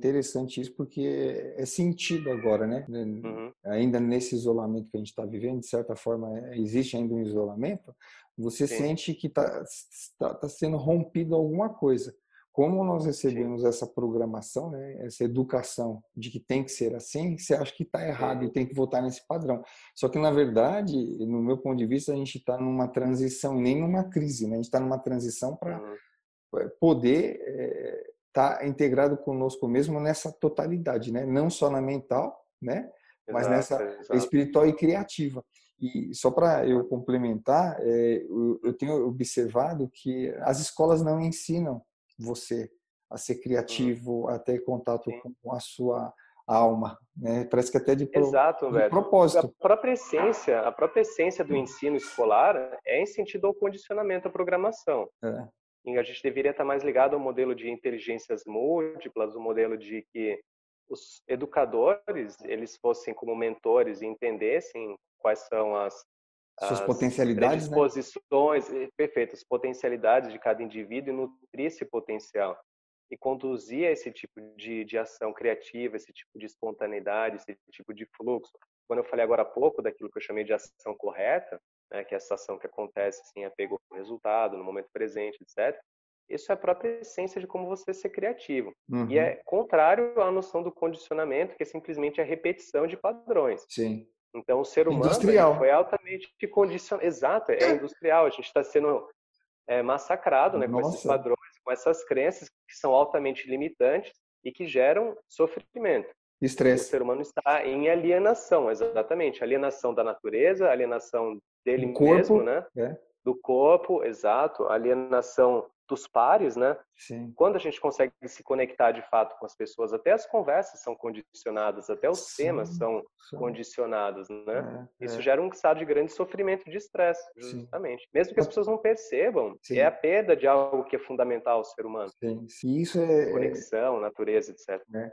interessante isso porque é sentido agora, né? Uhum. Ainda nesse isolamento que a gente está vivendo, de certa forma, é, existe ainda um isolamento. Você Sim. sente que está tá, tá sendo rompido alguma coisa. Como nós recebemos Sim. essa programação, né, essa educação de que tem que ser assim, você acha que está errado e tem que voltar nesse padrão. Só que, na verdade, no meu ponto de vista, a gente está numa transição, nem numa crise, né? a gente está numa transição para uhum. poder estar é, tá integrado conosco mesmo nessa totalidade, né? não só na mental, né? mas nessa exato. espiritual e criativa. E só para eu complementar, é, eu, eu tenho observado que as escolas não ensinam você a ser criativo, a ter contato Sim. com a sua alma, né? Parece que até de, pro, Exato, de propósito. A própria essência, a própria essência do ensino escolar é em sentido ao condicionamento à programação. É. A gente deveria estar mais ligado ao modelo de inteligências múltiplas, o modelo de que os educadores eles fossem como mentores e entendessem quais são as suas potencialidades, né? predisposições, né? perfeito, as potencialidades de cada indivíduo e nutrir esse potencial e conduzir esse tipo de, de ação criativa, esse tipo de espontaneidade, esse tipo de fluxo. Quando eu falei agora há pouco daquilo que eu chamei de ação correta, né, que é essa ação que acontece sem apego ao resultado, no momento presente, etc. Isso é a própria essência de como você ser criativo. Uhum. E é contrário à noção do condicionamento, que é simplesmente a repetição de padrões. Sim. Então, o ser humano foi altamente condicionado. Exato, é industrial. A gente está sendo é, massacrado né, com esses padrões, com essas crenças que são altamente limitantes e que geram sofrimento. Estresse. O ser humano está em alienação, exatamente. Alienação da natureza, alienação dele corpo, mesmo, né? É. Do corpo, exato. Alienação dos pares, né? Sim. Quando a gente consegue se conectar de fato com as pessoas, até as conversas são condicionadas, até os sim, temas são sim. condicionados, né? É, Isso é. gera um estado de grande sofrimento de estresse, justamente. Sim. Mesmo que as pessoas não percebam, é a perda de algo que é fundamental ao ser humano. Sim, isso é conexão, natureza, etc. É.